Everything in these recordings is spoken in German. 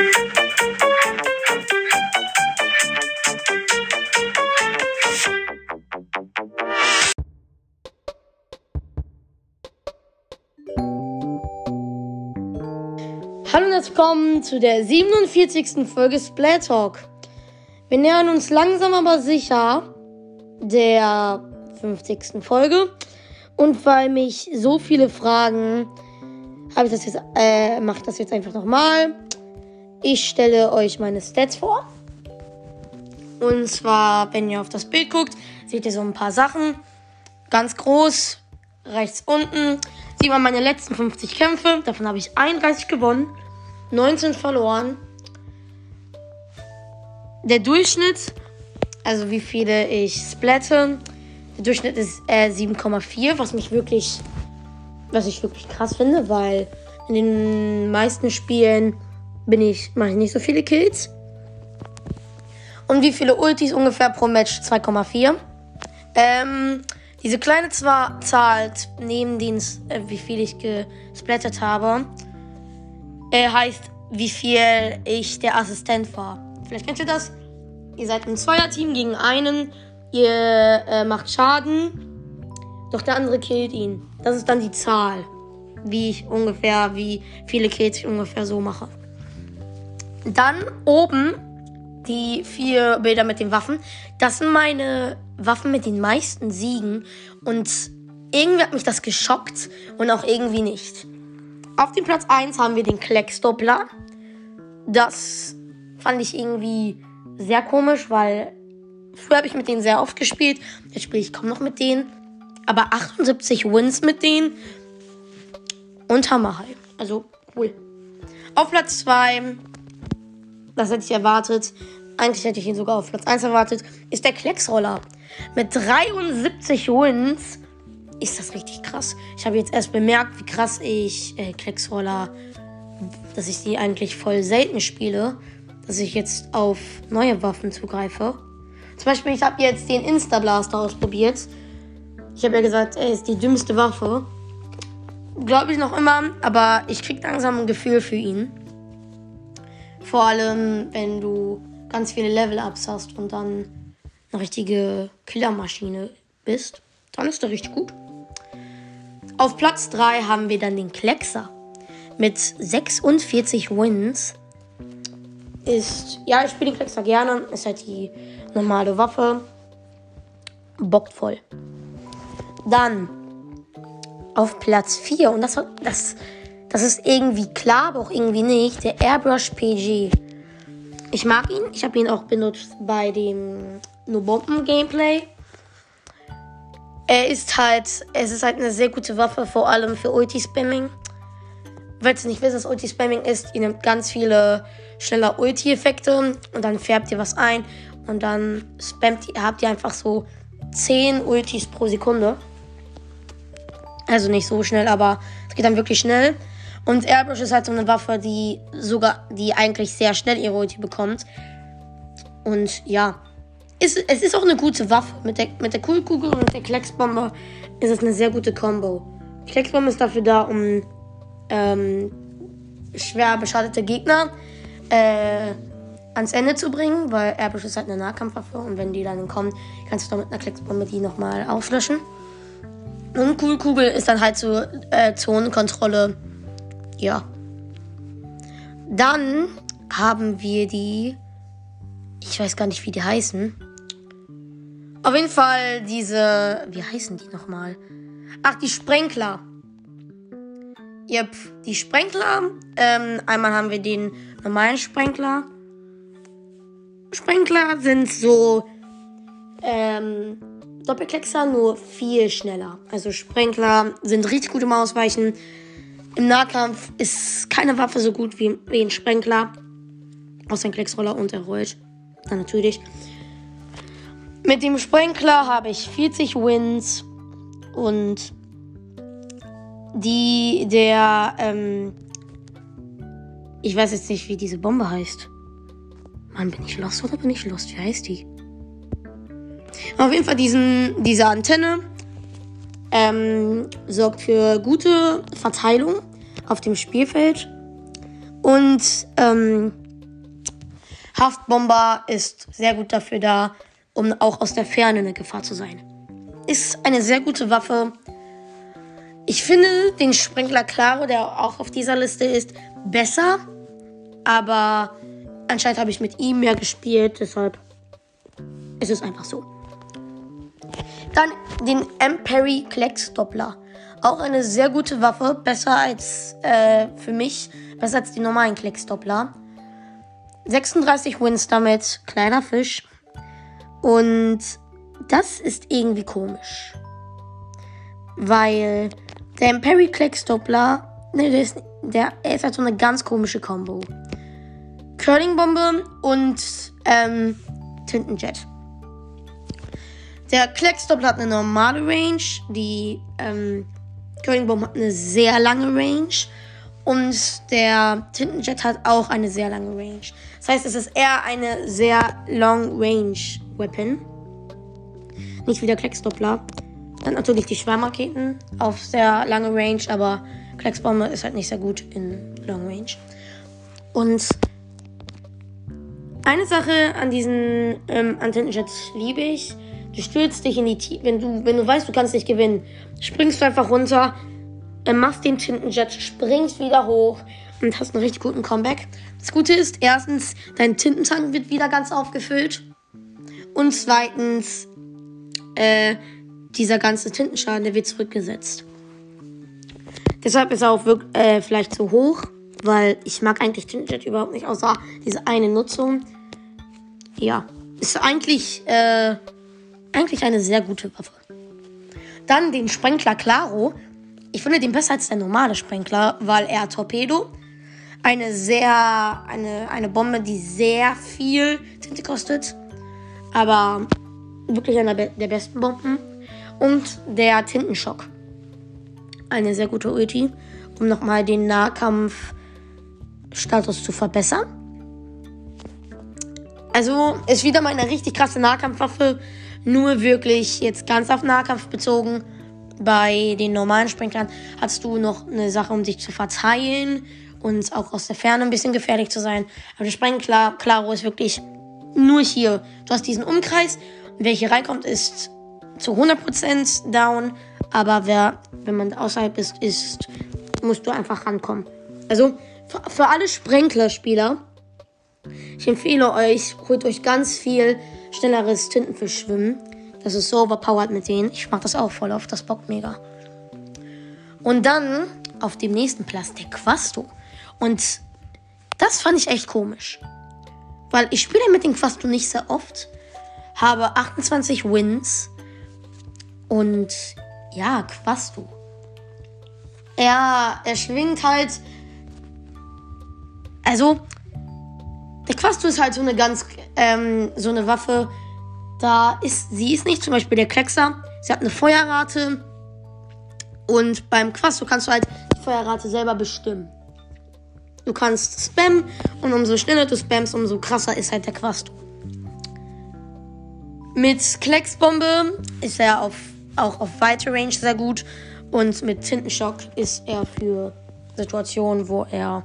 Hallo und herzlich willkommen zu der 47. Folge Splat Talk. Wir nähern uns langsam aber sicher der 50. Folge. Und weil mich so viele fragen, habe ich das jetzt, äh, mache das jetzt einfach nochmal. Ich stelle euch meine Stats vor. Und zwar, wenn ihr auf das Bild guckt, seht ihr so ein paar Sachen. Ganz groß, rechts unten, sieht man meine letzten 50 Kämpfe. Davon habe ich 31 gewonnen, 19 verloren. Der Durchschnitt, also wie viele ich splatte, der Durchschnitt ist äh, 7,4, was mich wirklich, was ich wirklich krass finde, weil in den meisten Spielen bin ich, mache ich nicht so viele Kills. Und wie viele Ultis ungefähr pro Match? 2,4. Ähm, diese kleine zwar zahlt neben den, äh, wie viel ich gesplattert habe, äh, heißt, wie viel ich der Assistent war. Vielleicht kennt ihr das. Ihr seid im Zweierteam gegen einen, ihr äh, macht Schaden, doch der andere killt ihn. Das ist dann die Zahl, wie ich ungefähr, wie viele Kills ich ungefähr so mache. Dann oben die vier Bilder mit den Waffen. Das sind meine Waffen mit den meisten Siegen. Und irgendwie hat mich das geschockt und auch irgendwie nicht. Auf dem Platz 1 haben wir den Klecksdoppler. Das fand ich irgendwie sehr komisch, weil früher habe ich mit denen sehr oft gespielt. Jetzt spiele ich kaum noch mit denen. Aber 78 Wins mit denen. Und Hammer halt. Also cool. Auf Platz 2 das hätte ich erwartet. Eigentlich hätte ich ihn sogar auf Platz 1 erwartet. Ist der Klecksroller. Mit 73 Wins ist das richtig krass. Ich habe jetzt erst bemerkt, wie krass ich äh, Klecksroller, dass ich die eigentlich voll selten spiele. Dass ich jetzt auf neue Waffen zugreife. Zum Beispiel, ich habe jetzt den Insta-Blaster ausprobiert. Ich habe ja gesagt, er ist die dümmste Waffe. Glaube ich noch immer, aber ich kriege langsam ein Gefühl für ihn. Vor allem, wenn du ganz viele Level-Ups hast und dann eine richtige Killermaschine bist, dann ist der richtig gut. Auf Platz 3 haben wir dann den Kleckser mit 46 Wins. Ist, ja, ich spiele den Kleckser gerne. Ist halt die normale Waffe. Bockt voll. Dann auf Platz 4 und das, das das ist irgendwie klar, aber auch irgendwie nicht. Der Airbrush PG. Ich mag ihn. Ich habe ihn auch benutzt bei dem No Bomben Gameplay. Er ist halt, es ist halt eine sehr gute Waffe, vor allem für Ulti-Spamming. Falls ihr nicht wisst, was Ulti-Spamming ist, ihr nehmt ganz viele schneller Ulti-Effekte und dann färbt ihr was ein und dann spammt ihr, habt ihr einfach so 10 Ultis pro Sekunde. Also nicht so schnell, aber es geht dann wirklich schnell. Und Airbrush ist halt so eine Waffe, die sogar, die eigentlich sehr schnell ihre Ulti bekommt. Und ja, ist, es ist auch eine gute Waffe. Mit der, mit der Kugelkugel und der Klecksbombe ist es eine sehr gute Combo. Klecksbombe ist dafür da, um ähm, schwer beschadete Gegner äh, ans Ende zu bringen, weil Airbrush ist halt eine Nahkampfwaffe und wenn die dann kommen, kannst du dann mit einer Klecksbombe die nochmal auslöschen. Und Kugelkugel ist dann halt so äh, Zonenkontrolle ja. Dann haben wir die. Ich weiß gar nicht, wie die heißen. Auf jeden Fall diese. Wie heißen die nochmal? Ach, die Sprenkler. Yep, die Sprenkler. Ähm, einmal haben wir den normalen Sprenkler. Sprenkler sind so ähm, Doppelkleckser, nur viel schneller. Also Sprenkler sind richtig gut im Ausweichen. Im Nahkampf ist keine Waffe so gut wie, wie ein Sprenkler. Außer ein Klecksroller und er rollt. Dann natürlich. Mit dem Sprenkler habe ich 40 Wins und die, der, ähm, ich weiß jetzt nicht, wie diese Bombe heißt. Mann, bin ich lost oder bin ich lost? Wie heißt die? Auf jeden Fall diesen, diese Antenne ähm, sorgt für gute Verteilung auf dem Spielfeld. Und ähm, Haftbomber ist sehr gut dafür da, um auch aus der Ferne eine Gefahr zu sein. Ist eine sehr gute Waffe. Ich finde den Sprinkler Claro, der auch auf dieser Liste ist, besser. Aber anscheinend habe ich mit ihm mehr gespielt, deshalb ist es einfach so. Dann den Emperi Klecks Doppler. Auch eine sehr gute Waffe, besser als äh, für mich, besser als die normalen Klecks Doppler. 36 Wins damit, kleiner Fisch. Und das ist irgendwie komisch. Weil der Imperi Klecks Doppler, ne, der ist, der ist halt so eine ganz komische Combo. Curling-Bombe und ähm, Tintenjet. Der Klecksdoppler hat eine normale Range, die ähm, Curling-Bombe hat eine sehr lange Range und der Tintenjet hat auch eine sehr lange Range. Das heißt, es ist eher eine sehr Long-Range-Weapon. Nicht wie der Klecksdoppler. Dann natürlich die Schwarmraketen auf sehr lange Range, aber Klecksbombe ist halt nicht sehr gut in Long Range. Und eine Sache an diesen ähm, Antennenjets liebe ich. Du stürzt dich in die Tiefe. Wenn du, wenn du weißt, du kannst nicht gewinnen, springst du einfach runter, äh, machst den Tintenjet, springst wieder hoch und hast einen richtig guten Comeback. Das Gute ist, erstens, dein Tintentank wird wieder ganz aufgefüllt. Und zweitens, äh, dieser ganze Tintenschaden, der wird zurückgesetzt. Deshalb ist er auch wirklich, äh, vielleicht so hoch, weil ich mag eigentlich Tintenjet überhaupt nicht, außer diese eine Nutzung. Ja, ist eigentlich, äh, eigentlich eine sehr gute Waffe. Dann den Sprenkler Claro. Ich finde den besser als der normale Sprenkler, weil er Torpedo, eine sehr, eine, eine Bombe, die sehr viel Tinte kostet, aber wirklich einer der besten Bomben. Und der Tintenschock. Eine sehr gute Ulti, um nochmal den Nahkampfstatus zu verbessern. Also ist wieder mal eine richtig krasse Nahkampfwaffe. Nur wirklich jetzt ganz auf Nahkampf bezogen. Bei den normalen Sprinklern hast du noch eine Sache, um dich zu verteilen und auch aus der Ferne ein bisschen gefährlich zu sein. Aber der Sprenkler, Claro ist wirklich nur hier. Du hast diesen Umkreis wer hier reinkommt, ist zu 100% down, aber wer, wenn man außerhalb ist, ist, musst du einfach rankommen. Also für, für alle Sprenkler-Spieler, ich empfehle euch, holt euch ganz viel schnelleres Tintenfisch-Schwimmen. Das ist so overpowered mit denen. Ich mach das auch voll auf, das bockt mega. Und dann auf dem nächsten Platz der Quasto. Und das fand ich echt komisch. Weil ich spiele mit dem Quasto nicht sehr oft. Habe 28 Wins. Und ja, Quasto. Er, er schwingt halt. Also, der Quasto ist halt so eine ganz, ähm, so eine Waffe. Da ist, sie ist nicht zum Beispiel der Kleckser. Sie hat eine Feuerrate. Und beim Quasto kannst du halt die Feuerrate selber bestimmen. Du kannst spammen und umso schneller du spammst, umso krasser ist halt der Quasto. Mit Klecksbombe ist er auf auch auf weite Range sehr gut. Und mit Tintenschock ist er für Situationen, wo er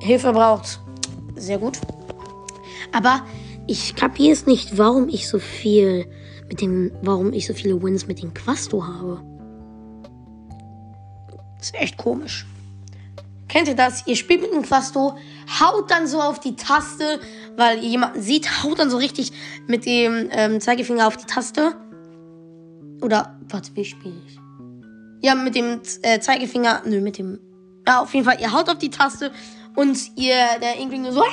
Hilfe braucht, sehr gut. Aber ich kapiere es nicht, warum ich so viel mit dem, warum ich so viele Wins mit dem Quasto habe. Das ist echt komisch. Kennt ihr das? Ihr spielt mit dem Quasto, haut dann so auf die Taste, weil ihr jemanden sieht, haut dann so richtig mit dem ähm, Zeigefinger auf die Taste. Oder, warte, wie spiele ich? Ja, mit dem äh, Zeigefinger, nö, mit dem, ja, auf jeden Fall, ihr haut auf die Taste und ihr, der Inkling nur so, ah,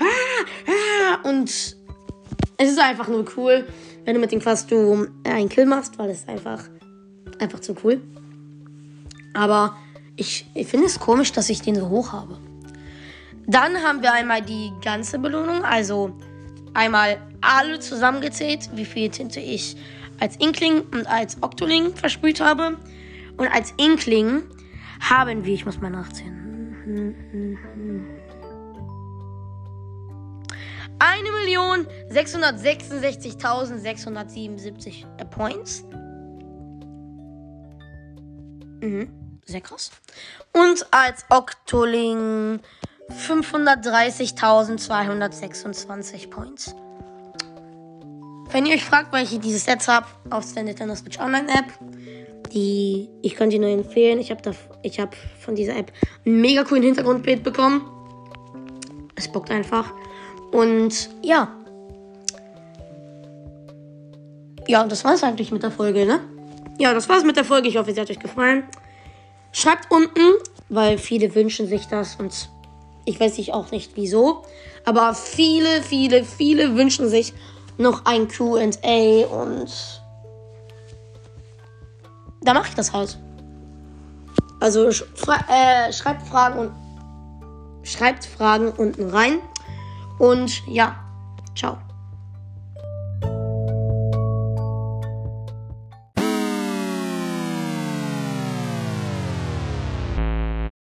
ah, ah, und es ist einfach nur cool, wenn du mit dem Quasto einen Kill machst, weil es einfach, einfach zu cool. Aber ich, ich finde es komisch, dass ich den so hoch habe. Dann haben wir einmal die ganze Belohnung, also einmal alle zusammengezählt, wie viel Tinte ich als Inkling und als Octoling versprüht habe. Und als Inkling haben wir, ich muss mal nachzählen. 1.666.677 Points. Mhm, sehr krass. Und als Octoling 530.226 Points. Wenn ihr euch fragt, weil ich dieses Set habe, auf der Nintendo Switch Online App, die ich könnte die nur empfehlen. Ich habe ich habe von dieser App ein mega coolen Hintergrundbild bekommen. Es bockt einfach. Und ja. Ja, das war es eigentlich mit der Folge, ne? Ja, das war's mit der Folge. Ich hoffe, sie hat euch gefallen. Schreibt unten, weil viele wünschen sich das und ich weiß nicht auch nicht wieso. Aber viele, viele, viele wünschen sich noch ein QA und da mache ich das halt. Also fra äh, schreibt Fragen und schreibt Fragen unten rein. Und ja, ciao.